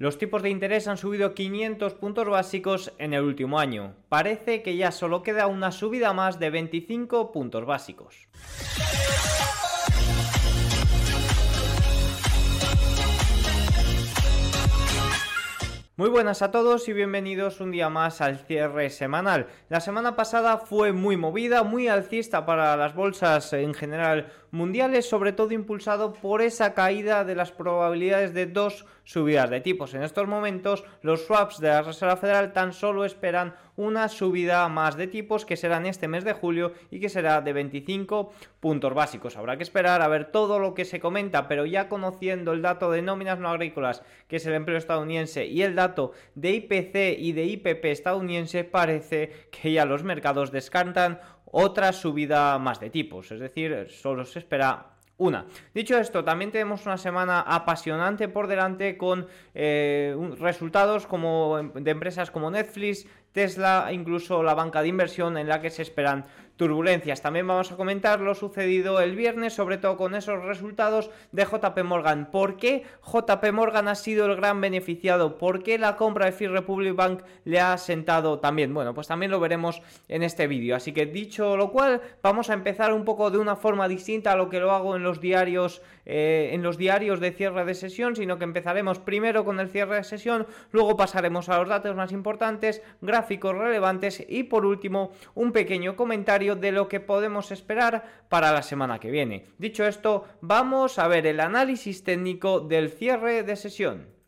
Los tipos de interés han subido 500 puntos básicos en el último año. Parece que ya solo queda una subida más de 25 puntos básicos. Muy buenas a todos y bienvenidos un día más al cierre semanal. La semana pasada fue muy movida, muy alcista para las bolsas en general mundiales, sobre todo impulsado por esa caída de las probabilidades de dos subidas de tipos. En estos momentos, los swaps de la Reserva Federal tan solo esperan una subida más de tipos que será en este mes de julio y que será de 25 puntos básicos. Habrá que esperar a ver todo lo que se comenta, pero ya conociendo el dato de nóminas no agrícolas, que es el empleo estadounidense, y el dato de IPC y de IPP estadounidense, parece que ya los mercados descartan otra subida más de tipos. Es decir, solo se espera una. Dicho esto, también tenemos una semana apasionante por delante con eh, resultados como de empresas como Netflix, Tesla, incluso la banca de inversión en la que se esperan turbulencias. También vamos a comentar lo sucedido el viernes, sobre todo con esos resultados de JP Morgan. ¿Por qué JP Morgan ha sido el gran beneficiado? ¿Por qué la compra de First Republic Bank le ha sentado también? Bueno, pues también lo veremos en este vídeo. Así que dicho lo cual, vamos a empezar un poco de una forma distinta a lo que lo hago en los diarios, eh, en los diarios de cierre de sesión, sino que empezaremos primero con el cierre de sesión, luego pasaremos a los datos más importantes, gráficos relevantes y por último un pequeño comentario de lo que podemos esperar para la semana que viene. Dicho esto, vamos a ver el análisis técnico del cierre de sesión.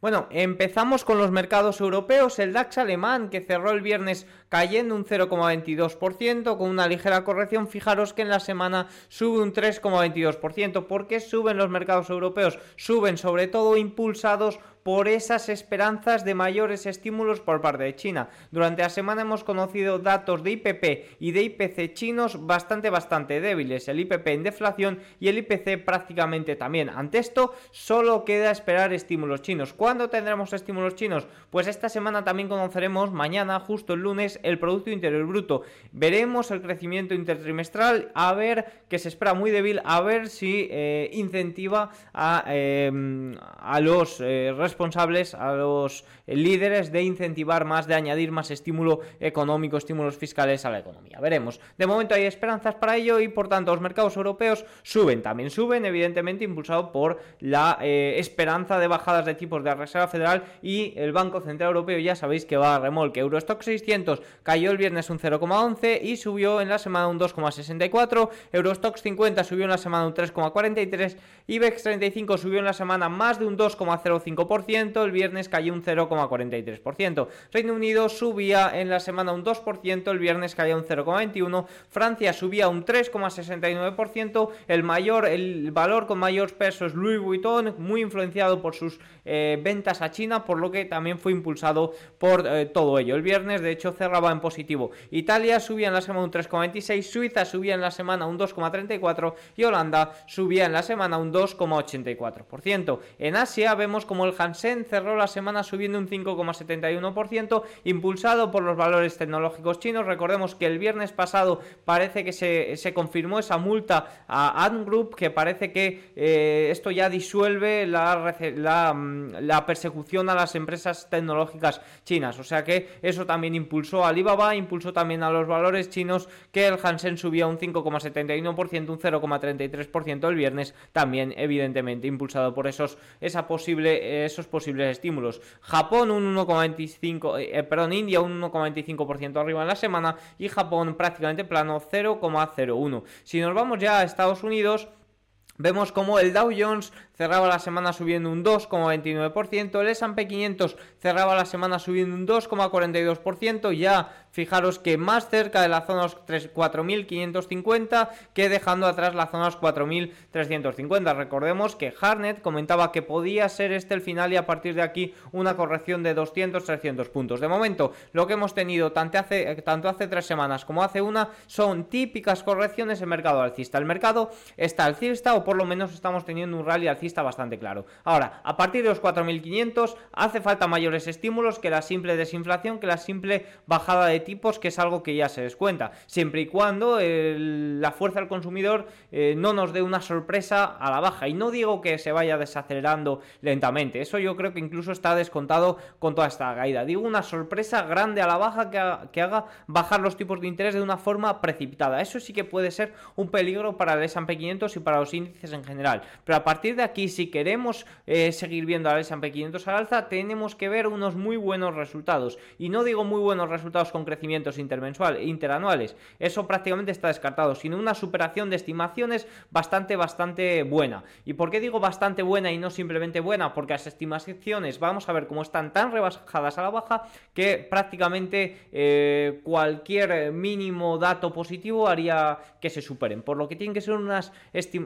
Bueno, empezamos con los mercados europeos. El DAX alemán, que cerró el viernes cayendo un 0,22%, con una ligera corrección. Fijaros que en la semana sube un 3,22%. ¿Por qué suben los mercados europeos? Suben sobre todo impulsados por esas esperanzas de mayores estímulos por parte de China. Durante la semana hemos conocido datos de IPP y de IPC chinos bastante, bastante débiles. El IPP en deflación y el IPC prácticamente también. Ante esto, solo queda esperar estímulos chinos. ¿Cuándo tendremos estímulos chinos? Pues esta semana también conoceremos, mañana, justo el lunes, el Producto Interior Bruto. Veremos el crecimiento intertrimestral, a ver que se espera muy débil, a ver si eh, incentiva a, eh, a los eh, responsables, a los líderes de incentivar más, de añadir más estímulo económico, estímulos fiscales a la economía. Veremos. De momento hay esperanzas para ello y por tanto los mercados europeos suben. También suben, evidentemente, impulsado por la eh, esperanza de bajadas de tipos de la Reserva Federal y el Banco Central Europeo ya sabéis que va a remolque. Eurostock 600 cayó el viernes un 0,11 y subió en la semana un 2,64. Eurostock 50 subió en la semana un 3,43. IBEX 35 subió en la semana más de un 2,05% el viernes cayó un 0,43%. Reino Unido subía en la semana un 2%, el viernes caía un 0,21%, Francia subía un 3,69%, el mayor, el valor con mayor peso es Louis Vuitton, muy influenciado por sus eh, ventas a China, por lo que también fue impulsado por eh, todo ello. El viernes, de hecho, cerraba en positivo. Italia subía en la semana un 3,26%, Suiza subía en la semana un 2,34% y Holanda subía en la semana un 2,84%. En Asia vemos como el Hansen cerró la semana subiendo un 5,71%, impulsado por los valores tecnológicos chinos. Recordemos que el viernes pasado parece que se, confirmó esa multa a Ant Group, que parece que eh, esto ya disuelve la, mm, la, persecución a las empresas tecnológicas chinas. O sea que eso también impulsó a Alibaba, impulsó también a los valores chinos, que el Hansen subía un 5,71%, un 0,33% el viernes, también evidentemente impulsado por esos, esa posible, esos posibles estímulos. Japón un 1,25, eh, eh, perdón, India un 1,25% arriba en la semana y Japón prácticamente plano 0,01. Si nos vamos ya a Estados Unidos, Vemos como el Dow Jones cerraba la semana subiendo un 2,29%, el S&P 500 cerraba la semana subiendo un 2,42%, ya fijaros que más cerca de la zona 4.550 que dejando atrás la zona 4.350. Recordemos que Harnett comentaba que podía ser este el final y a partir de aquí una corrección de 200-300 puntos. De momento, lo que hemos tenido tanto hace, tanto hace tres semanas como hace una son típicas correcciones en mercado alcista. El mercado está alcista o por lo menos estamos teniendo un rally alcista está bastante claro. Ahora, a partir de los 4.500 hace falta mayores estímulos que la simple desinflación, que la simple bajada de tipos, que es algo que ya se descuenta, siempre y cuando la fuerza del consumidor eh, no nos dé una sorpresa a la baja. Y no digo que se vaya desacelerando lentamente, eso yo creo que incluso está descontado con toda esta caída. Digo una sorpresa grande a la baja que, haga bajar los tipos de interés de una forma precipitada. Eso sí que puede ser un peligro para el S&P 500 y para los índices en general. Pero a partir de aquí, si queremos eh, seguir viendo al S&P 500 al alza, tenemos que ver unos muy buenos resultados. Y no digo muy buenos resultados con crecimientos intermensuales, interanuales. Eso prácticamente está descartado, sino una superación de estimaciones bastante, bastante buena. ¿Y por qué digo bastante buena y no simplemente buena? Porque las estimaciones, vamos a ver cómo están tan rebajadas a la baja que prácticamente eh, cualquier mínimo dato positivo haría que se superen. Por lo que tienen que ser unas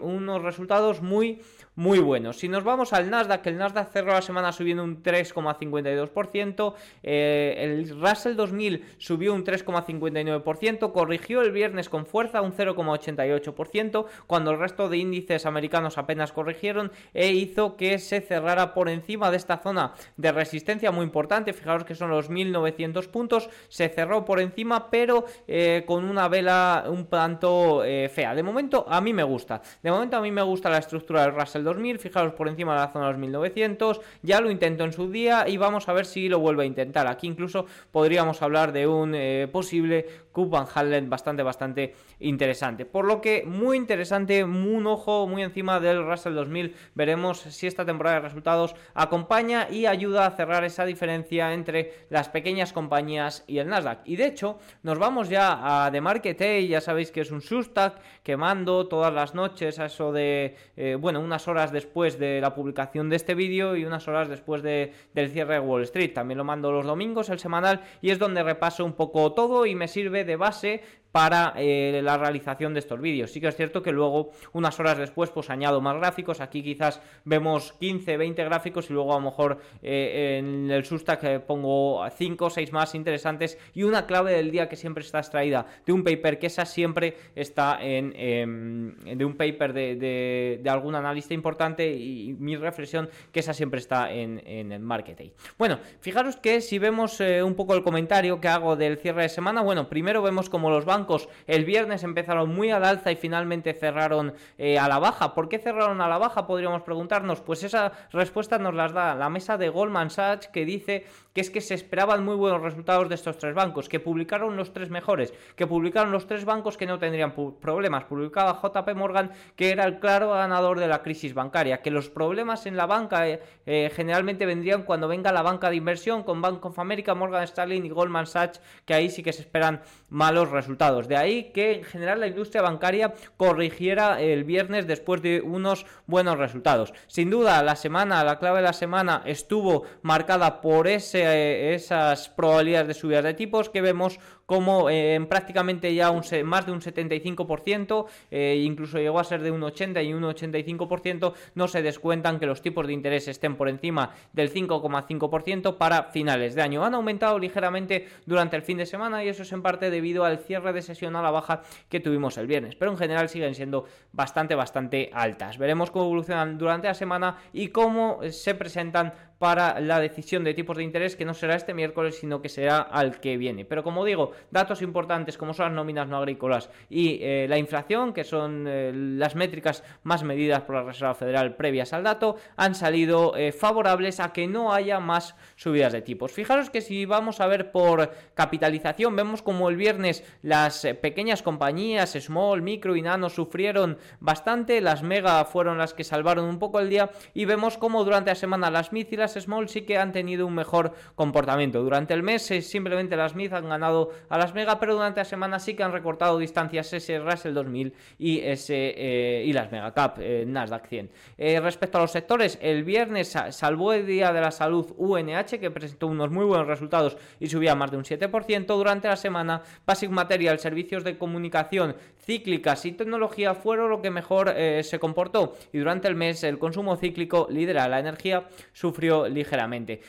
unos resultados muy, muy buenos. Si nos vamos al Nasdaq, el Nasdaq cerró la semana subiendo un 3,52%, eh, el Russell 2000 subió un 3,59%, corrigió el viernes con fuerza un 0,88%, cuando el resto de índices americanos apenas corrigieron e hizo que se cerrara por encima de esta zona de resistencia muy importante, fijaros que son los 1900 puntos, se cerró por encima pero eh, con una vela un tanto eh, fea. De momento a mí me gusta, de momento a mí me gusta la estructura del Russell 2000, fijaros por encima de la zona de los 1900, ya lo intento en su día y vamos a ver si lo vuelve a intentar. Aquí incluso podríamos hablar de un eh, posible Cup Van Halen bastante, bastante interesante. Por lo que muy interesante, un ojo muy encima del Russell 2000. Veremos si esta temporada de resultados acompaña y ayuda a cerrar esa diferencia entre las pequeñas compañías y el Nasdaq. Y de hecho, nos vamos ya a The Market y ya sabéis que es un Substack que mando todas las noches a eso de, eh, bueno, unas horas después de la publicación de este vídeo y unas horas después de, del cierre de Wall Street. También lo mando los domingos, el semanal, y es donde repaso un poco todo y me sirve de base para eh, la realización de estos vídeos. Sí que es cierto que luego, unas horas después, pues añado más gráficos. Aquí quizás vemos 15, 20 gráficos y luego a lo mejor eh, en el Substack eh, pongo 5 o 6 más interesantes y una clave del día que siempre está extraída de un paper, que esa siempre está en em, de un paper de, algún analista importante y mi reflexión que esa siempre está en, en el marketing. Bueno, fijaros que si vemos un poco el comentario que hago del cierre de semana, bueno, primero vemos como los bancos el viernes empezaron muy al alza y finalmente cerraron eh, a la baja. ¿Por qué cerraron a la baja? Podríamos preguntarnos. Pues esa respuesta nos las da la mesa de Goldman Sachs que dice que es que se esperaban muy buenos resultados de estos tres bancos, que publicaron los tres mejores, que publicaron los tres bancos que no tendrían problemas. Publicaba JP Morgan que era el claro ganador de la crisis bancaria, que los problemas en la banca eh, eh, generalmente vendrían cuando venga la banca de inversión con Bank of America, Morgan Stanley y Goldman Sachs, que ahí sí que se esperan malos resultados. De ahí que en general la industria bancaria corrigiera el viernes después de unos buenos resultados. Sin duda, la semana, la clave de la semana estuvo marcada por ese, esas probabilidades de subidas de tipos que vemos como eh, en prácticamente ya un, más de un 75%, eh, incluso llegó a ser de un 80 y un 85%, no se descuentan que los tipos de interés estén por encima del 5,5% para finales de año. Han aumentado ligeramente durante el fin de semana y eso es en parte debido al cierre de sesión a la baja que tuvimos el viernes, pero en general siguen siendo bastante, bastante altas. Veremos cómo evolucionan durante la semana y cómo se presentan para la decisión de tipos de interés que no será este miércoles sino que será al que viene. Pero como digo, datos importantes como son las nóminas no agrícolas y eh, la inflación, que son eh, las métricas más medidas por la Reserva Federal previas al dato, han salido eh, favorables a que no haya más subidas de tipos. Fijaros que si vamos a ver por capitalización, vemos como el viernes las pequeñas compañías, small, micro y nano, sufrieron bastante, las mega fueron las que salvaron un poco el día y vemos como durante la semana las MIC y las small sí que han tenido un mejor comportamiento. Durante el mes simplemente las MIC han ganado a las Mega, pero durante la semana sí que han recortado distancias ese Russell 2000 y, ese, eh, y las Mega Cap, eh, Nasdaq 100. Eh, respecto a los sectores, el viernes salvó el Día de la Salud UNH, que presentó unos muy buenos resultados y subía más de un 7%. Durante la semana, Basic Material, servicios de comunicación cíclicas y tecnología fueron lo que mejor se comportó. Y durante el mes, el consumo cíclico lidera la energía, sufrió ligeramente.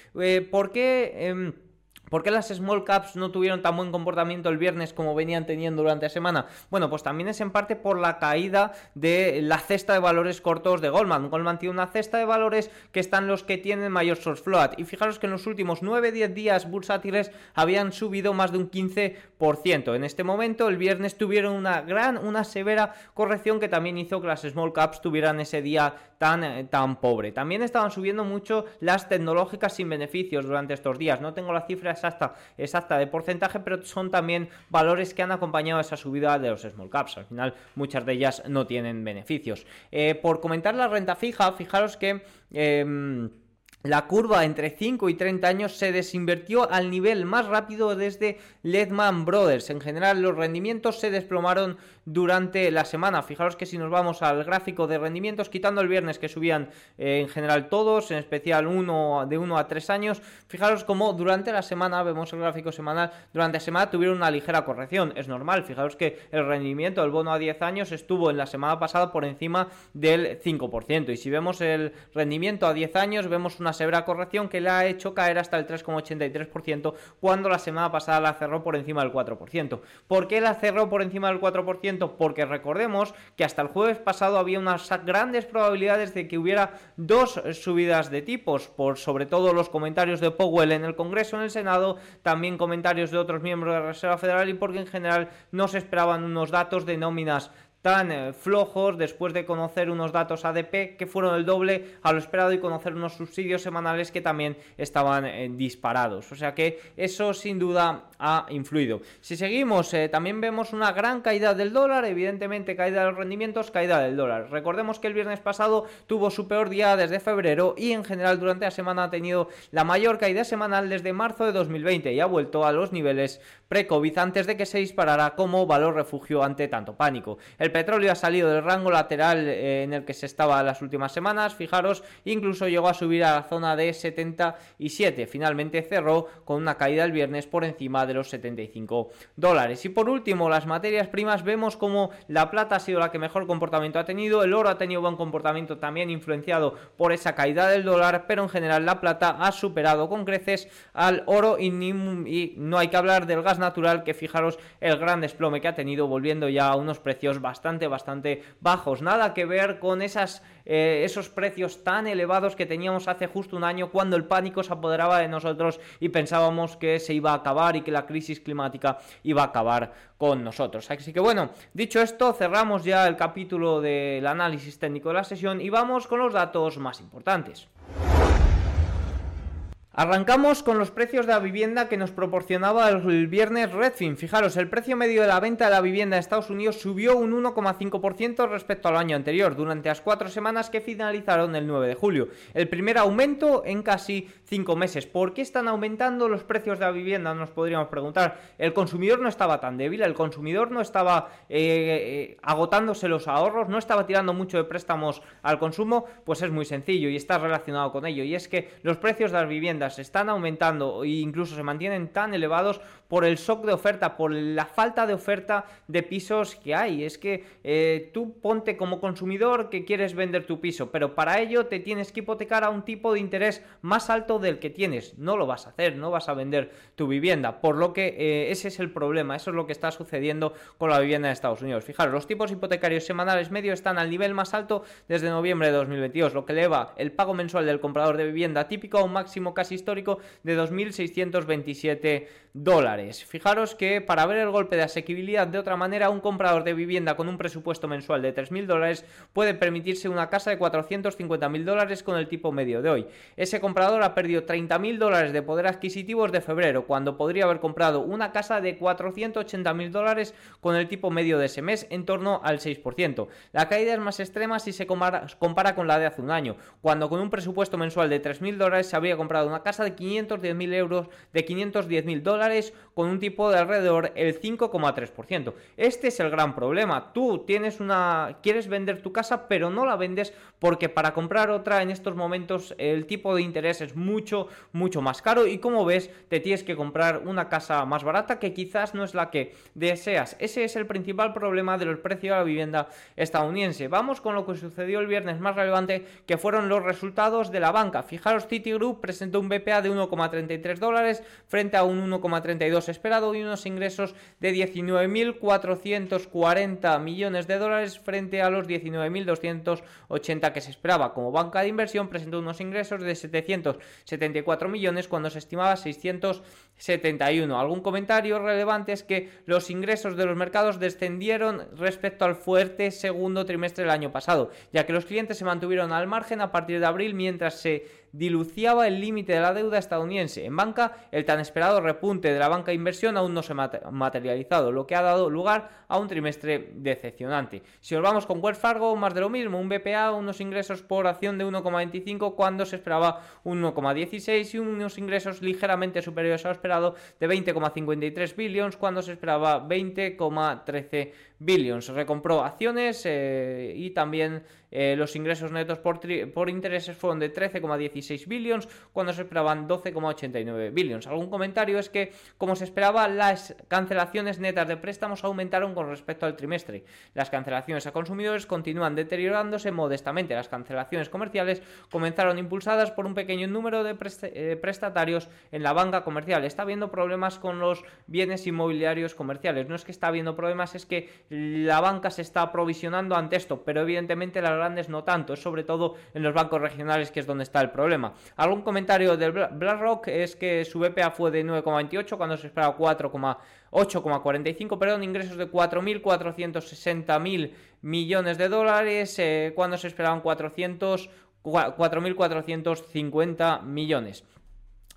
¿Por qué? ¿Por qué las small caps no tuvieron tan buen comportamiento el viernes como venían teniendo durante la semana? Bueno, pues también es en parte por la caída de la cesta de valores cortos de Goldman. Goldman tiene una cesta de valores que están los que tienen mayor source float. Y fijaros que en los últimos 9-10 días bursátiles habían subido más de un 15%. En este momento, el viernes tuvieron una gran, una severa corrección que también hizo que las small caps tuvieran ese día tan, eh, tan pobre. También estaban subiendo mucho las tecnológicas sin beneficios durante estos días. No tengo la cifra exacta, exacta de porcentaje, pero son también valores que han acompañado esa subida de los small caps. Al final, muchas de ellas no tienen beneficios. Eh, por comentar la renta fija, fijaros que... Em, la curva entre 5 y 30 años se desinvertió al nivel más rápido desde Lehman Brothers. En general, los rendimientos se desplomaron durante la semana. Fijaros que si nos vamos al gráfico de rendimientos, quitando el viernes que subían eh, en general todos, en especial uno de 1 a 3 años, fijaros como durante la semana, vemos el gráfico semanal, durante la semana tuvieron una ligera corrección. Es normal, fijaros que el rendimiento del bono a 10 años estuvo en la semana pasada por encima del 5%. Y si vemos el rendimiento a 10 años, vemos una severa corrección que le ha hecho caer hasta el 3,83% cuando la semana pasada la cerró por encima del 4%. ¿Por qué la cerró por encima del 4%? porque recordemos que hasta el jueves pasado había unas grandes probabilidades de que hubiera dos subidas de tipos, por sobre todo los comentarios de Powell en el Congreso, en el Senado, también comentarios de otros miembros de la Reserva Federal y porque en general no se esperaban unos datos de nóminas tan eh, flojos después de conocer unos datos ADP que fueron el doble a lo esperado y conocer unos subsidios semanales que también estaban eh, disparados. O sea que eso sin duda ha influido. Si seguimos, eh, también vemos una gran caída del dólar, evidentemente caída de los rendimientos, caída del dólar. Recordemos que el viernes pasado tuvo su peor día desde febrero y en general durante la semana ha tenido la mayor caída semanal desde marzo de 2020 y ha vuelto a los niveles pre-COVID antes de que se disparara como valor refugio ante tanto pánico. El petróleo ha salido del rango lateral eh, en el que se estaba las últimas semanas, fijaros, incluso llegó a subir a la zona de 77. Finalmente cerró con una caída el viernes por encima de los 75 dólares. Y por último, las materias primas, vemos como la plata ha sido la que mejor comportamiento ha tenido, el oro ha tenido buen comportamiento también influenciado por esa caída del dólar, pero en general la plata ha superado con creces al oro y, y no hay que hablar del gas natural, que fijaros el gran desplome que ha tenido, volviendo ya a unos precios bastante bastante, bajos. Nada que ver con esas, eh, esos precios tan elevados que teníamos hace justo un año cuando el pánico se apoderaba de nosotros y pensábamos que se iba a acabar y que la crisis climática iba a acabar con nosotros. Así que bueno, dicho esto, cerramos ya el capítulo del análisis técnico de la sesión y vamos con los datos más importantes. Arrancamos con los precios de la vivienda que nos proporcionaba el viernes Redfin. Fijaros, el precio medio de la venta de la vivienda en Estados Unidos subió un 1,5% respecto al año anterior, durante las cuatro semanas que finalizaron el 9 de julio. El primer aumento en casi cinco meses. ¿Por qué están aumentando los precios de la vivienda? Nos podríamos preguntar. El consumidor no estaba tan débil, el consumidor no estaba eh, eh, agotándose los ahorros, no estaba tirando mucho de préstamos al consumo. Pues es muy sencillo y está relacionado con ello. Y es que los precios de las viviendas están aumentando e incluso se mantienen tan elevados por el shock de oferta, por la falta de oferta de pisos que hay. Es que eh, tú ponte como consumidor que quieres vender tu piso, pero para ello te tienes que hipotecar a un tipo de interés más alto del que tienes. No lo vas a hacer, no vas a vender tu vivienda. Por lo que eh, ese es el problema, eso es lo que está sucediendo con la vivienda en Estados Unidos. Fijaros, los tipos hipotecarios semanales medios están al nivel más alto desde noviembre de 2022, lo que eleva el pago mensual del comprador de vivienda típico a un máximo casi histórico de 2.627 dólares. Fijaros que para ver el golpe de asequibilidad de otra manera, un comprador de vivienda con un presupuesto mensual de 3.000 dólares puede permitirse una casa de 450.000 dólares con el tipo medio de hoy. Ese comprador ha perdido 30.000 dólares de poder adquisitivo de febrero, cuando podría haber comprado una casa de 480.000 dólares con el tipo medio de ese mes, en torno al 6%. La caída es más extrema si se compara con la de hace un año, cuando con un presupuesto mensual de 3.000 dólares se había comprado una casa de 510.000 euros, de 510.000 dólares, con un tipo de alrededor el 5,3%. Este es el gran problema. Tú tienes una, quieres vender tu casa, pero no la vendes porque para comprar otra en estos momentos el tipo de interés es mucho, mucho más caro y como ves te tienes que comprar una casa más barata que quizás no es la que deseas. Ese es el principal problema del precio de la vivienda estadounidense. Vamos con lo que sucedió el viernes más relevante que fueron los resultados de la banca. Fijaros, Citigroup presentó un BPA de 1,33 dólares frente a un 1,32 esperado y unos ingresos de 19.440 millones de dólares frente a los 19.280 que se esperaba. Como banca de inversión presentó unos ingresos de 774 millones cuando se estimaba 671. Algún comentario relevante es que los ingresos de los mercados descendieron respecto al fuerte segundo trimestre del año pasado, ya que los clientes se mantuvieron al margen a partir de abril mientras se diluciaba el límite de la deuda estadounidense. En banca, el tan esperado repunte de la banca de inversión aún no se ha materializado, lo que ha dado lugar a un trimestre decepcionante. Si nos vamos con Wells Fargo, más de lo mismo, un BPA, unos ingresos por acción de 1,25 cuando se esperaba un 1,16 y unos ingresos ligeramente superiores a lo esperado de 20,53 billions cuando se esperaba 20,13 billions. Recompró acciones eh, y también eh, los ingresos netos por, por intereses fueron de 13,16 billions cuando se esperaban 12,89 billions. Algún comentario es que, como se esperaba, las cancelaciones netas de préstamos aumentaron con respecto al trimestre. Las cancelaciones a consumidores continúan deteriorándose modestamente. Las cancelaciones comerciales comenzaron impulsadas por un pequeño número de eh, prestatarios en la banca comercial. Está habiendo problemas con los bienes inmobiliarios comerciales. No es que está habiendo problemas, es que la banca se está aprovisionando ante esto, pero evidentemente las grandes no tanto, es sobre todo en los bancos regionales que es donde está el problema. Algún comentario del BlackRock es que su BPA fue de 9,28 cuando se esperaba 4,8,45, perdón, ingresos de 4.460.000 millones de dólares eh, cuando se esperaban 400 4.450 millones.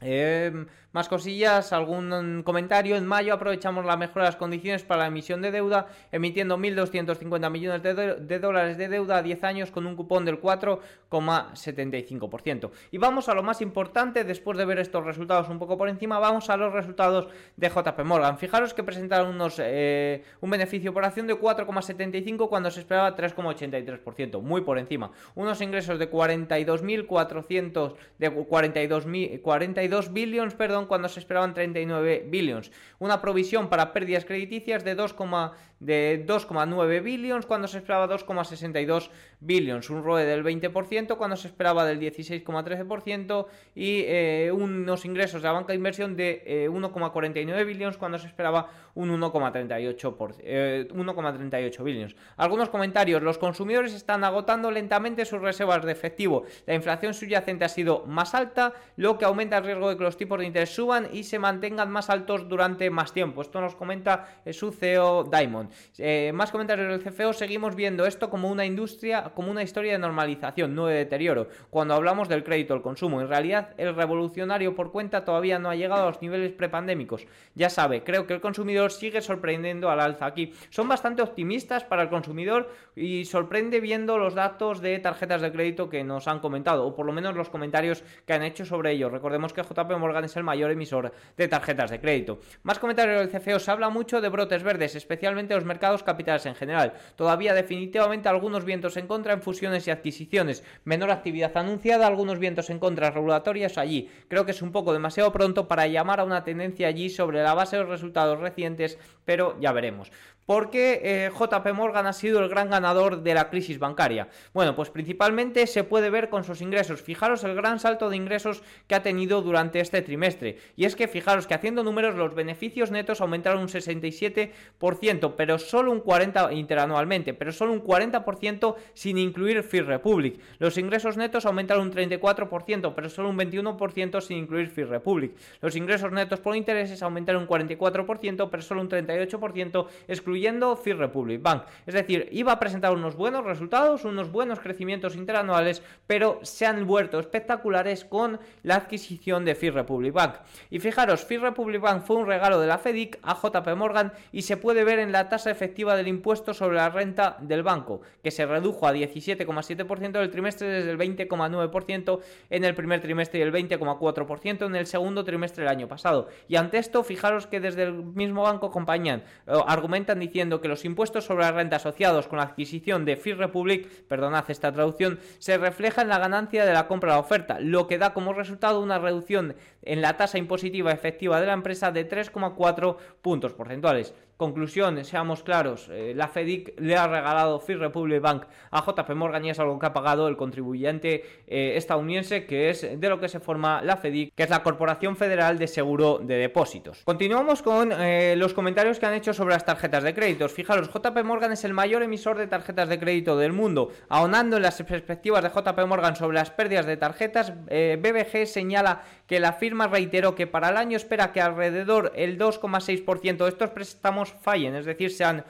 Eh, más cosillas, algún comentario. En mayo aprovechamos la mejora de las condiciones para la emisión de deuda, emitiendo 1.250 millones de, dólares de deuda a 10 años con un cupón del 4,75%. Y vamos a lo más importante, después de ver estos resultados un poco por encima, vamos a los resultados de JP Morgan. Fijaros que presentaron unos, eh, un beneficio por acción de 4,75 cuando se esperaba 3,83%, muy por encima. Unos ingresos de 42.400, de 42, 42 billions, perdón, cuando se esperaban 39 billions. Una provisión para pérdidas crediticias de 2,9 de 2,9 billions cuando se esperaba 2,62 billions, un ROE del 20% cuando se esperaba del 16,13% y eh, unos ingresos de la banca de inversión de 1,49 eh, billions cuando se esperaba un 1,38 eh, 1,38 billions. Algunos comentarios, los consumidores están agotando lentamente sus reservas de efectivo. La inflación subyacente ha sido más alta, lo que aumenta el riesgo de que los tipos de interés suban y se mantengan más altos durante más tiempo. Esto nos comenta su CEO Diamond. Eh, más comentarios del CFO, seguimos viendo esto como una industria, como una historia de normalización, no de deterioro. Cuando hablamos del crédito al consumo, en realidad el revolucionario por cuenta todavía no ha llegado a los niveles prepandémicos. Ya sabe, creo que el consumidor sigue sorprendiendo al alza aquí. Son bastante optimistas para el consumidor y sorprende viendo los datos de tarjetas de crédito que nos han comentado, o por lo menos los comentarios que han hecho sobre ello. Recordemos que JP Morgan es el mayor emisor de tarjetas de crédito. Más comentarios del CFO, se habla mucho de brotes verdes, especialmente los mercados capitales en general. Todavía definitivamente algunos vientos en contra en fusiones y adquisiciones, menor actividad anunciada, algunos vientos en contra regulatorias allí. Creo que es un poco demasiado pronto para llamar a una tendencia allí sobre la base de los resultados recientes, pero ya veremos. ¿Por qué eh, JP Morgan ha sido el gran ganador de la crisis bancaria? Bueno, pues principalmente se puede ver con sus ingresos. Fijaros el gran salto de ingresos que ha tenido durante este trimestre. Y es que fijaros que haciendo números los beneficios netos aumentaron un 67%, pero solo un 40% interanualmente, pero solo un 40% sin incluir Free Republic. Los ingresos netos aumentaron un 34%, pero solo un 21% sin incluir Free Republic. Los ingresos netos por intereses aumentaron un 44%, pero solo un 38% excluyendo incluyendo First Republic Bank. Es decir, iba a presentar unos buenos resultados, unos buenos crecimientos interanuales, pero se han vuelto espectaculares con la adquisición de First Republic Bank. Y fijaros, First Republic Bank fue un regalo de la FEDIC a JP Morgan y se puede ver en la tasa efectiva del impuesto sobre la renta del banco, que se redujo a 17,7% del trimestre desde el 20,9% en el primer trimestre y el 20,4% en el segundo trimestre del año pasado. Y ante esto, fijaros que desde el mismo banco acompañan, eh, argumentan diciendo que los impuestos sobre la renta asociados con la adquisición de Free Republic, perdonad esta traducción, se refleja en la ganancia de la compra de oferta, lo que da como resultado una reducción en la tasa impositiva efectiva de la empresa de 3,4 puntos porcentuales. Conclusión, seamos claros, eh, la FEDIC le ha regalado Free Republic Bank a JP Morgan y es algo que ha pagado el contribuyente eh, estadounidense, que es de lo que se forma la FEDIC, que es la Corporación Federal de Seguro de Depósitos. Continuamos con eh, los comentarios que han hecho sobre las tarjetas de créditos. Fijaros, JP Morgan es el mayor emisor de tarjetas de crédito del mundo. Ahondando en las perspectivas de JP Morgan sobre las pérdidas de tarjetas, BBG señala que la firma reiteró que para el año espera que alrededor el 2,6% de estos préstamos fallen, es decir, sean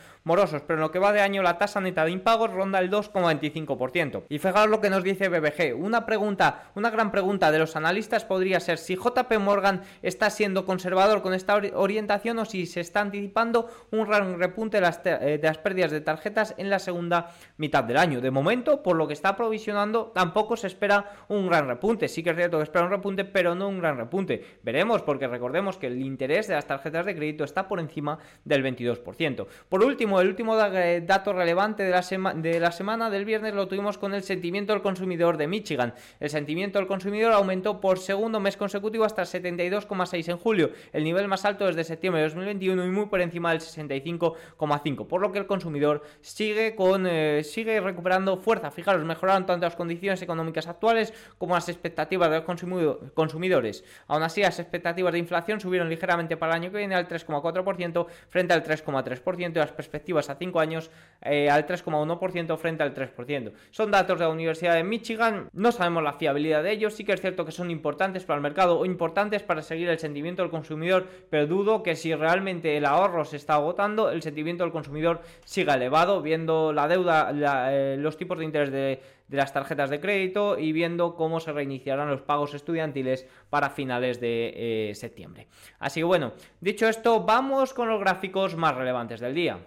pero en lo que va de año la tasa neta de impagos ronda el 2,25%. Y fijaros lo que nos dice BBG, una pregunta, una gran pregunta de los analistas podría ser si JP Morgan está siendo conservador con esta orientación o si se está anticipando un gran repunte de las, eh, de las pérdidas de tarjetas en la segunda mitad del año. De momento, por lo que está provisionando, tampoco se espera un gran repunte. Sí que es cierto que espera un repunte, pero no un gran repunte. Veremos, porque recordemos que el interés de las tarjetas de crédito está por encima del 22%. Por último, el último eh, dato relevante de la, de la semana del viernes lo tuvimos con el sentimiento del consumidor de Michigan. El sentimiento del consumidor aumentó por segundo mes consecutivo hasta 72,6 en julio, el nivel más alto desde septiembre de 2021 y muy por encima del 65,5, por lo que el consumidor sigue, con, eh, sigue recuperando fuerza. Fijaros, mejoraron tanto las condiciones económicas actuales como las expectativas de los consumidores. Aún así, las expectativas de inflación subieron ligeramente para el año que viene al 3,4% frente al 3,3% y las perspectivas a 5 años eh, al 3,1% frente al 3%. Son datos de la Universidad de Michigan, no sabemos la fiabilidad de ellos, sí que es cierto que son importantes para el mercado o importantes para seguir el sentimiento del consumidor, pero dudo que si realmente el ahorro se está agotando, el sentimiento del consumidor siga elevado, viendo la deuda, eh, los tipos de interés de, las tarjetas de crédito y viendo cómo se reiniciarán los pagos estudiantiles para finales de eh, septiembre. Así que bueno, dicho esto, vamos con los gráficos más relevantes del día.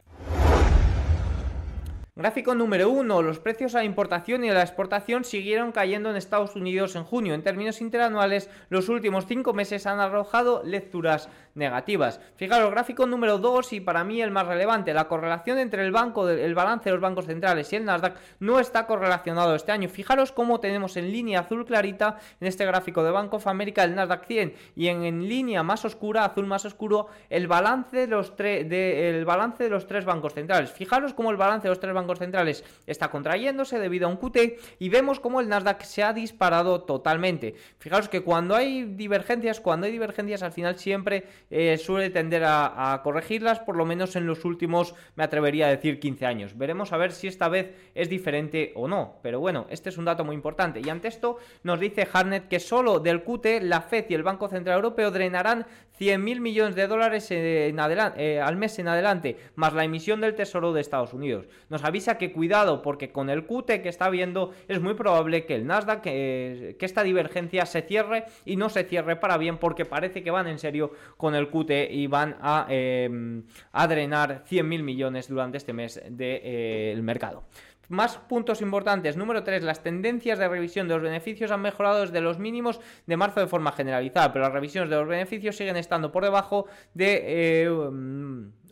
Gráfico número 1. Los precios a la importación y a la exportación siguieron cayendo en Estados Unidos en junio. En términos interanuales, los últimos 5 meses han arrojado lecturas negativas. Fijaros, gráfico número 2 y para mí el más relevante, la correlación entre el, banco, el balance de los bancos centrales y el Nasdaq no está correlacionado este año. Fijaros cómo tenemos en línea azul clarita en este gráfico de Bank of America el Nasdaq 100 y en, línea más oscura, azul más oscuro, el balance de los, de, balance de los tres bancos centrales. Fijaros cómo el balance de los tres bancos centrales está contrayéndose debido a un QT y vemos como el Nasdaq se ha disparado totalmente. Fijaros que cuando hay divergencias, cuando hay divergencias al final siempre eh, suele tender a, corregirlas, por lo menos en los últimos, me atrevería a decir 15 años. Veremos a ver si esta vez es diferente o no, pero bueno, este es un dato muy importante. Y ante esto nos dice Harnett que solo del QT la FED y el Banco Central Europeo drenarán 100.000 millones de dólares eh, al mes en adelante, más la emisión del Tesoro de Estados Unidos. Nos avisa que cuidado, porque con el QT que está viendo es muy probable que el Nasdaq, que, esta divergencia se cierre y no se cierre para bien, porque parece que van en serio con el QT y van a, eh, a drenar 100.000 millones durante este mes del de, eh, mercado. Más puntos importantes. Número 3. Las tendencias de revisión de los beneficios han mejorado desde los mínimos de marzo de forma generalizada, pero las revisiones de los beneficios siguen estando por debajo de... Eh,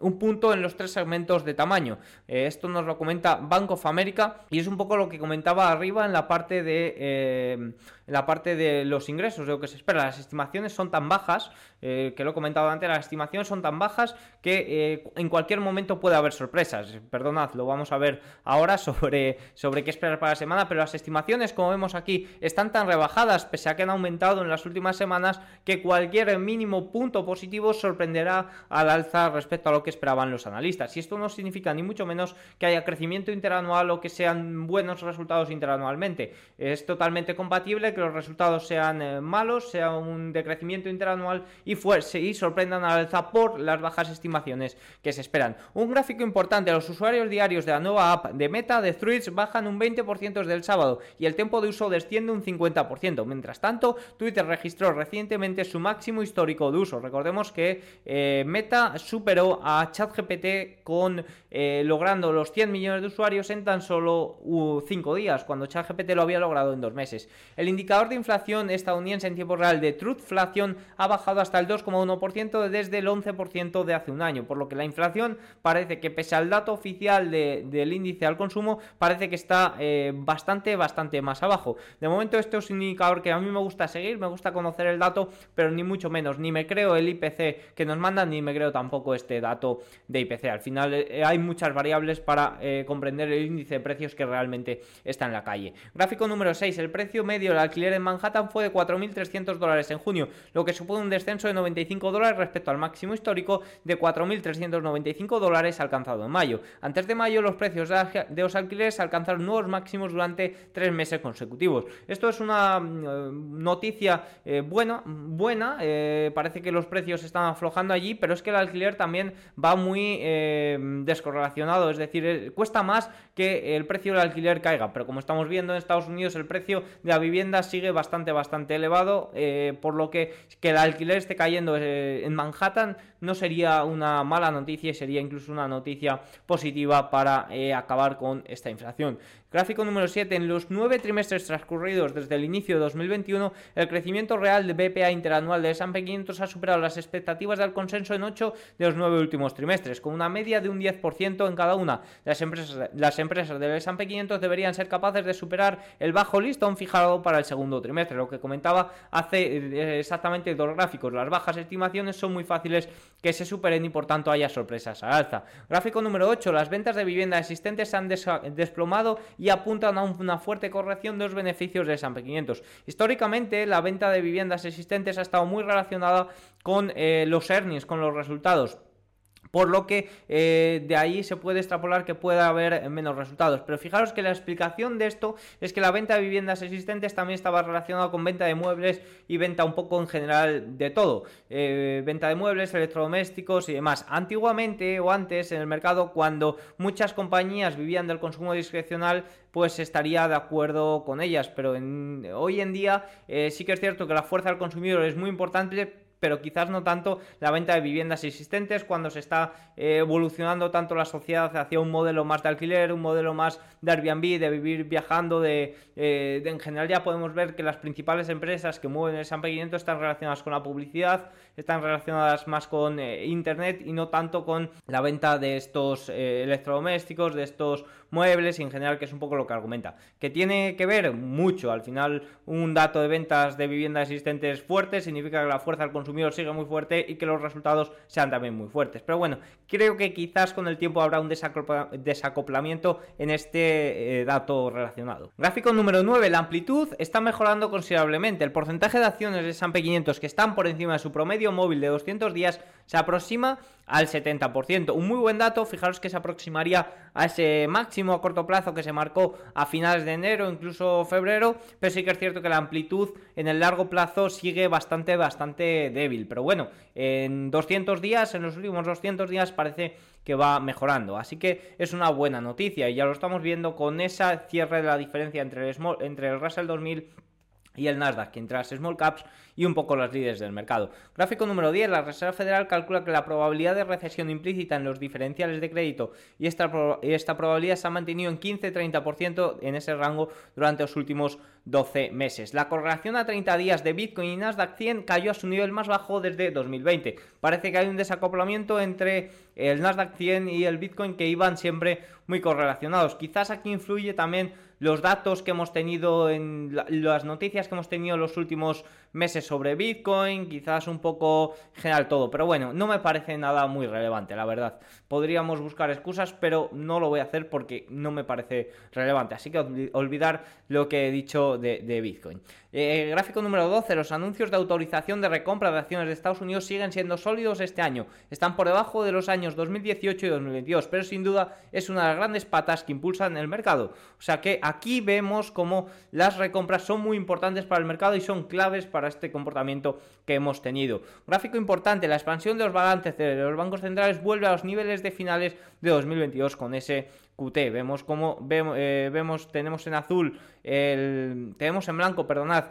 un punto en los tres segmentos de tamaño. Eh, esto nos lo comenta Bank of America y es un poco lo que comentaba arriba en la parte de eh, la parte de los ingresos, de lo que se espera. Las estimaciones son tan bajas, eh, que lo he comentado antes, las estimaciones son tan bajas que en cualquier momento puede haber sorpresas. Perdonad, lo vamos a ver ahora sobre, sobre qué esperar para la semana, pero las estimaciones, como vemos aquí, están tan rebajadas, pese a que han aumentado en las últimas semanas, que cualquier mínimo punto positivo sorprenderá al alza respecto a lo que esperaban los analistas. Y esto no significa ni mucho menos que haya crecimiento interanual o que sean buenos resultados interanualmente. Es totalmente compatible que los resultados sean eh, malos, sea un decrecimiento interanual y, fuerse, y sorprendan al alza por las bajas estimaciones que se esperan. Un gráfico importante, los usuarios diarios de la nueva app de Meta de Threads bajan un 20% desde el sábado y el tiempo de uso desciende un 50%. Mientras tanto, Twitter registró recientemente su máximo histórico de uso. Recordemos que eh, Meta superó a ChatGPT con eh, logrando los 100 millones de usuarios en tan solo 5 días, cuando ChatGPT lo había logrado en 2 meses. El indicador indicador de inflación estadounidense en tiempo real de Truthflation ha bajado hasta el 2,1% desde el 11% de hace un año, por lo que la inflación parece que pese al dato oficial del índice al consumo, parece que está eh, bastante, bastante más abajo. De momento este es un indicador que a mí me gusta seguir, me gusta conocer el dato, pero ni mucho menos, ni me creo el IPC que nos mandan, ni me creo tampoco este dato de IPC. Al final eh, hay muchas variables para eh, comprender el índice de precios que realmente está en la calle. Gráfico número 6, el precio medio del alquiler en Manhattan fue de 4.300 dólares en junio, lo que supone un descenso de 95 dólares respecto al máximo histórico de 4.395 dólares alcanzado en mayo. Antes de mayo los precios de los alquileres alcanzaron nuevos máximos durante tres meses consecutivos. Esto es una mm, noticia eh, buena, buena eh, parece que los precios están aflojando allí, pero es que el alquiler también va muy eh, descorrelacionado, es decir, cuesta más que el precio del alquiler caiga, pero como estamos viendo en Estados Unidos el precio de la vivienda sigue bastante, bastante elevado, por lo que que el alquiler esté cayendo en Manhattan no sería una mala noticia y sería incluso una noticia positiva para acabar con esta inflación. Gráfico número 7. En los nueve trimestres transcurridos desde el inicio de 2021, el crecimiento real de BPA interanual de S&P 500 ha superado las expectativas del consenso en 8 de los 9 últimos trimestres, con una media de un 10% en cada una. Las empresas, las empresas del S&P 500 deberían ser capaces de superar el bajo listón fijado para el segundo trimestre. Lo que comentaba hace eh, exactamente dos gráficos. Las bajas estimaciones son muy fáciles que se superen y por tanto haya sorpresas al alza. Gráfico número 8. Las ventas de vivienda existentes se han desplomado y apuntan a una fuerte corrección de los beneficios de S&P 500. Históricamente, la venta de viviendas existentes ha estado muy relacionada con eh, los earnings, con los resultados. Por lo que eh, de ahí se puede extrapolar que pueda haber menos resultados. Pero fijaros que la explicación de esto es que la venta de viviendas existentes también estaba relacionada con venta de muebles y venta un poco en general de todo. Eh, venta de muebles, electrodomésticos y demás. Antiguamente o antes en el mercado, cuando muchas compañías vivían del consumo discrecional, pues estaría de acuerdo con ellas. Pero hoy en día eh, sí que es cierto que la fuerza del consumidor es muy importante pero quizás no tanto la venta de viviendas existentes cuando se está eh, evolucionando tanto la sociedad hacia un modelo más de alquiler, un modelo más de Airbnb, de vivir viajando, de, eh, en general ya podemos ver que las principales empresas que mueven el S&P 500 están relacionadas con la publicidad, están relacionadas más con eh, internet y no tanto con la venta de estos electrodomésticos, de estos muebles y en general que es un poco lo que argumenta. Que tiene que ver mucho, al final un dato de ventas de viviendas existentes fuerte significa que la fuerza del consumidor sigue muy fuerte y que los resultados sean también muy fuertes. Pero bueno, creo que quizás con el tiempo habrá un desacoplamiento en este eh, dato relacionado. Gráfico número 9, la amplitud está mejorando considerablemente. El porcentaje de acciones de S&P 500 que están por encima de su promedio móvil de 200 días se aproxima al 70%. Un muy buen dato, fijaros que se aproximaría a ese máximo a corto plazo que se marcó a finales de enero, incluso febrero, pero sí que es cierto que la amplitud en el largo plazo sigue bastante, bastante débil. Pero bueno, en 200 días, en los últimos 200 días parece que va mejorando. Así que es una buena noticia y ya lo estamos viendo con esa cierre de la diferencia entre el, entre el Russell 2000 y el Nasdaq, que entra small caps y un poco los líderes del mercado. Gráfico número 10, la Reserva Federal calcula que la probabilidad de recesión implícita en los diferenciales de crédito y esta, esta probabilidad se ha mantenido en 15-30% en ese rango durante los últimos 12 meses. La correlación a 30 días de Bitcoin y Nasdaq 100 cayó a su nivel más bajo desde 2020. Parece que hay un desacoplamiento entre el Nasdaq 100 y el Bitcoin que iban siempre muy correlacionados. Quizás aquí influye también los datos que hemos tenido en las noticias que hemos tenido en los últimos meses sobre Bitcoin, quizás un poco general todo, pero bueno, no me parece nada muy relevante, la verdad. Podríamos buscar excusas, pero no lo voy a hacer porque no me parece relevante, así que olvidar lo que he dicho de, Bitcoin. Eh, gráfico número 12, los anuncios de autorización de recompra de acciones de Estados Unidos siguen siendo sólidos este año, están por debajo de los años 2018 y 2022, pero sin duda es una de las grandes patas que impulsan el mercado. O sea que aquí vemos como las recompras son muy importantes para el mercado y son claves para este comportamiento que hemos tenido. Gráfico importante, la expansión de los balances de los bancos centrales vuelve a los niveles de finales de 2022 con ese QT. Vemos como eh, vemos tenemos en azul el tenemos en blanco, perdonad,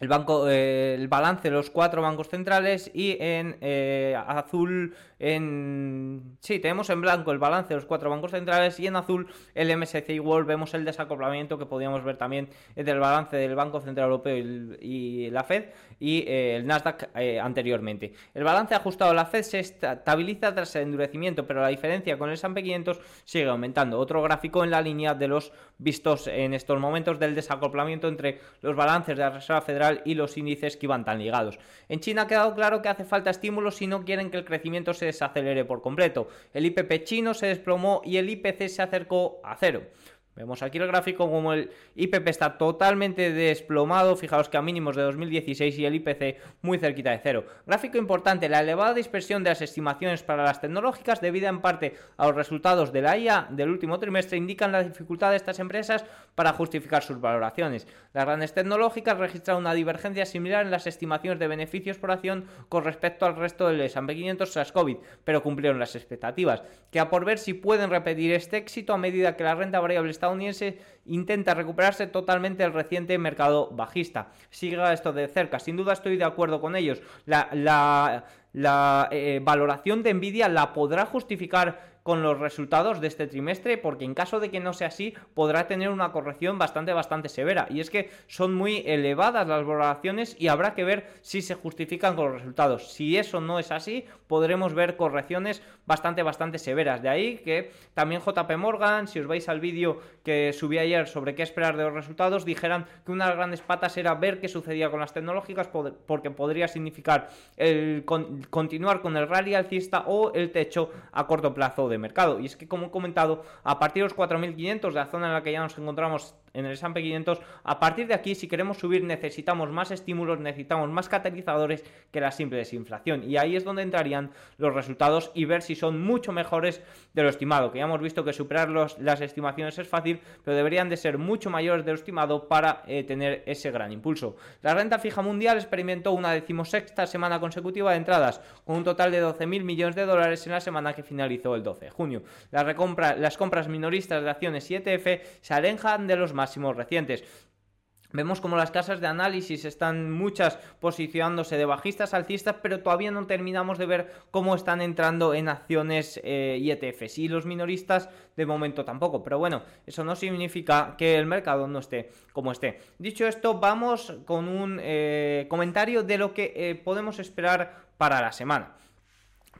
el banco eh, el balance de los cuatro bancos centrales y en eh, azul en sí tenemos en blanco el balance de los cuatro bancos centrales y en azul el MSCI World vemos el desacoplamiento que podíamos ver también entre el balance del Banco Central Europeo y, la Fed y eh, el Nasdaq anteriormente el balance ajustado de la Fed se estabiliza tras el endurecimiento pero la diferencia con el S&P 500 sigue aumentando otro gráfico en la línea de los vistos en estos momentos del desacoplamiento entre los balances de la Reserva Federal y los índices que iban tan ligados. En China ha quedado claro que hace falta estímulos si no quieren que el crecimiento se desacelere por completo. El IPP chino se desplomó y el IPC se acercó a cero. Vemos aquí el gráfico como el IPP está totalmente desplomado, fijaos que a mínimos de 2016 y el IPC muy cerquita de cero. Gráfico importante, la elevada dispersión de las estimaciones para las tecnológicas debida en parte a los resultados de la IA del último trimestre indican la dificultad de estas empresas para justificar sus valoraciones. Las grandes tecnológicas registran una divergencia similar en las estimaciones de beneficios por acción con respecto al resto del S&P 500 tras COVID, pero cumplieron las expectativas. Queda por ver si pueden repetir este éxito a medida que la renta variable intenta recuperarse totalmente del reciente mercado bajista. Siga esto de cerca, sin duda estoy de acuerdo con ellos. La, la, eh, valoración de Nvidia la podrá justificar con los resultados de este trimestre, porque en caso de que no sea así, podrá tener una corrección bastante, bastante severa. Y es que son muy elevadas las valoraciones y habrá que ver si se justifican con los resultados. Si eso no es así, podremos ver correcciones bastante, bastante severas. De ahí que también JP Morgan, si os vais al vídeo que subí ayer sobre qué esperar de los resultados, dijeran que una de las grandes patas era ver qué sucedía con las tecnológicas, porque podría significar el continuar con el rally alcista o el techo a corto plazo de mercado. Y es que, como he comentado, a partir de los 4.500, de la zona en la que ya nos encontramos en el S&P 500, a partir de aquí, si queremos subir, necesitamos más estímulos, necesitamos más catalizadores que la simple desinflación. Y ahí es donde entrarían los resultados y ver si son mucho mejores de lo estimado. Que ya hemos visto que superar las estimaciones es fácil, pero deberían de ser mucho mayores de lo estimado para eh, tener ese gran impulso. La renta fija mundial experimentó una decimosexta semana consecutiva de entradas, con un total de 12.000 millones de dólares en la semana que finalizó el 12 de junio. las compras minoristas de acciones y ETF se alejan de los máximos recientes. Vemos como las casas de análisis están muchas posicionándose de bajistas alcistas, pero todavía no terminamos de ver cómo están entrando en acciones eh, y ETFs. Y los minoristas de momento tampoco. Pero bueno, eso no significa que el mercado no esté como esté. Dicho esto, vamos con un eh, comentario de lo que eh, podemos esperar para la semana.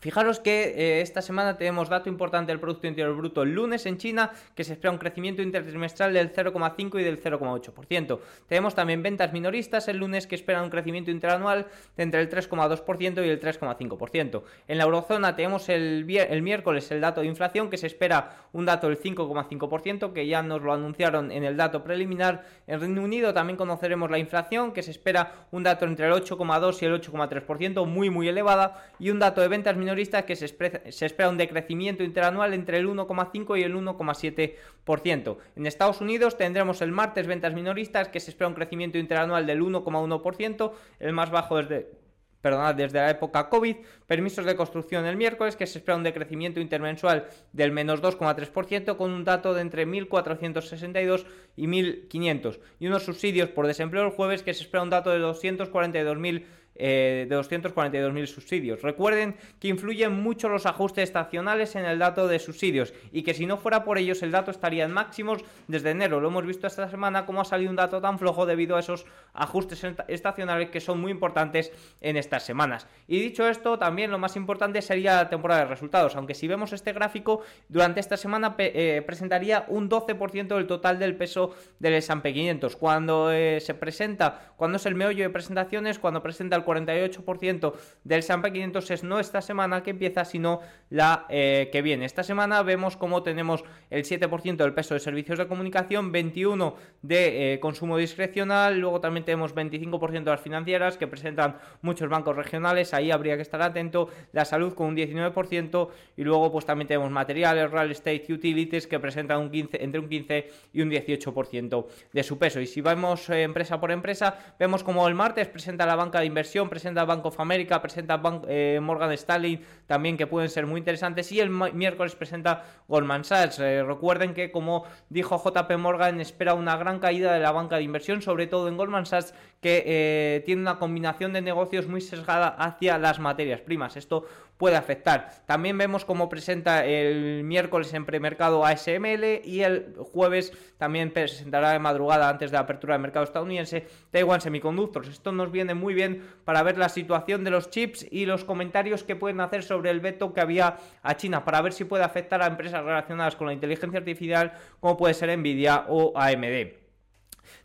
Fijaros que eh, esta semana tenemos dato importante del Producto Interior Bruto el lunes en China, que se espera un crecimiento intertrimestral del 0,5 y del 0,8%. Tenemos también ventas minoristas el lunes que esperan un crecimiento interanual de entre el 3,2% y el 3,5%. En la eurozona tenemos el, el miércoles el dato de inflación, que se espera un dato del 5,5%, que ya nos lo anunciaron en el dato preliminar. En Reino Unido también conoceremos la inflación, que se espera un dato entre el 8,2 y el 8,3%, muy muy elevada, y un dato de ventas minoristas que se, espera un decrecimiento interanual entre el 1,5 y el 1,7%. En Estados Unidos tendremos el martes ventas minoristas que se espera un crecimiento interanual del 1,1%, el más bajo desde perdonad, desde la época COVID, permisos de construcción el miércoles, que se espera un decrecimiento intermensual del menos 2,3%, con un dato de entre 1.462 y 1.500, y unos subsidios por desempleo el jueves, que se espera un dato de 242.000 eh, de 242.000 subsidios. Recuerden que influyen mucho los ajustes estacionales en el dato de subsidios y que si no fuera por ellos el dato estaría en máximos desde enero. Lo hemos visto esta semana como ha salido un dato tan flojo debido a esos ajustes estacionales que son muy importantes en estas semanas. Y dicho esto, también lo más importante sería la temporada de resultados, aunque si vemos este gráfico, durante esta semana eh, presentaría un 12% del total del peso del S&P 500. Cuando eh, se presenta, cuando es el meollo de presentaciones, cuando presenta el 48% del S&P 500 es no esta semana que empieza, sino la eh, que viene. Esta semana vemos como tenemos el 7% del peso de servicios de comunicación, 21% de eh, consumo discrecional, luego también tenemos 25% de las financieras que presentan muchos bancos regionales, ahí habría que estar atento, la salud con un 19% y luego pues también tenemos materiales, real estate, utilities que presentan un 15, entre un 15 y un 18% de su peso. Y si vamos eh, empresa por empresa, vemos como el martes presenta la banca de inversión presenta Bank of America, presenta eh, Morgan Stanley, también que pueden ser muy interesantes. Y el miércoles presenta Goldman Sachs. Eh, recuerden que, como dijo JP Morgan, espera una gran caída de la banca de inversión, sobre todo en Goldman Sachs, que eh, tiene una combinación de negocios muy sesgada hacia las materias primas. Esto puede afectar. También vemos cómo presenta el miércoles en premercado ASML y el jueves también presentará de madrugada antes de la apertura del mercado estadounidense Taiwan Semiconductors. Esto nos viene muy bien para ver la situación de los chips y los comentarios que pueden hacer sobre el veto que había a China para ver si puede afectar a empresas relacionadas con la inteligencia artificial como puede ser Nvidia o AMD.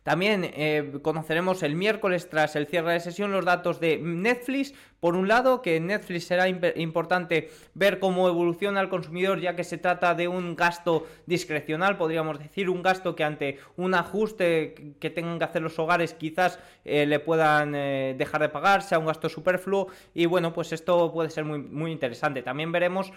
También eh, conoceremos el miércoles tras el cierre de sesión los datos de Netflix. Por un lado, que en Netflix será importante ver cómo evoluciona el consumidor, ya que se trata de un gasto discrecional, podríamos decir, un gasto que ante un ajuste que tengan que hacer los hogares quizás eh, le puedan eh, dejar de pagar, sea un gasto superfluo. Y bueno, pues esto puede ser muy, interesante. También veremos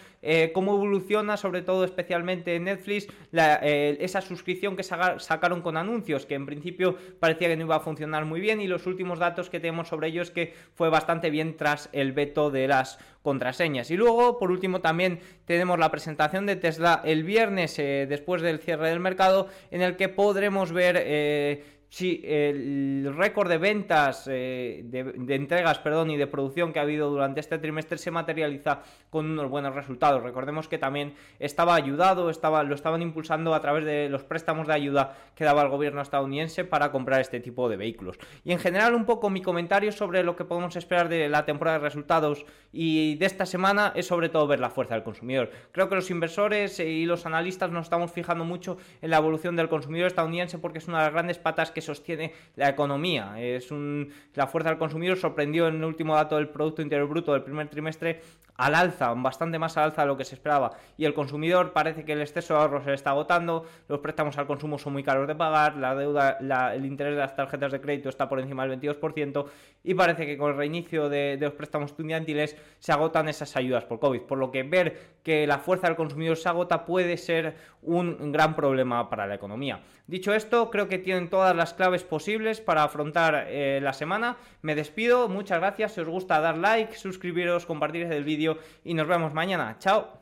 cómo evoluciona, sobre todo especialmente en Netflix, esa suscripción que sacaron con anuncios, que en principio parecía que no iba a funcionar muy bien y los últimos datos que tenemos sobre ello es que fue bastante bien tras el veto de las contraseñas. Y luego, por último, también tenemos la presentación de Tesla el viernes eh, después del cierre del mercado en el que podremos ver... Eh, Sí, el récord de ventas, eh, de, entregas, perdón, y de producción que ha habido durante este trimestre se materializa con unos buenos resultados. Recordemos que también estaba ayudado, estaba, lo estaban impulsando a través de los préstamos de ayuda que daba el gobierno estadounidense para comprar este tipo de vehículos. Y en general, un poco mi comentario sobre lo que podemos esperar de la temporada de resultados y de esta semana es sobre todo ver la fuerza del consumidor. Creo que los inversores y los analistas nos estamos fijando mucho en la evolución del consumidor estadounidense porque es una de las grandes patas que sostiene la economía. Es un, la fuerza del consumidor sorprendió en el último dato del Producto Interior Bruto del primer trimestre al alza, bastante más al alza de lo que se esperaba. Y el consumidor parece que el exceso de ahorro se le está agotando, los préstamos al consumo son muy caros de pagar, la deuda, el interés de las tarjetas de crédito está por encima del 22% y parece que con el reinicio de, de los préstamos estudiantiles se agotan esas ayudas por COVID. Por lo que ver que la fuerza del consumidor se agota puede ser un gran problema para la economía. Dicho esto, creo que tienen todas las claves posibles para afrontar eh, la semana. Me despido, muchas gracias, si os gusta dar like, suscribiros, compartir el vídeo y nos vemos mañana. Chao.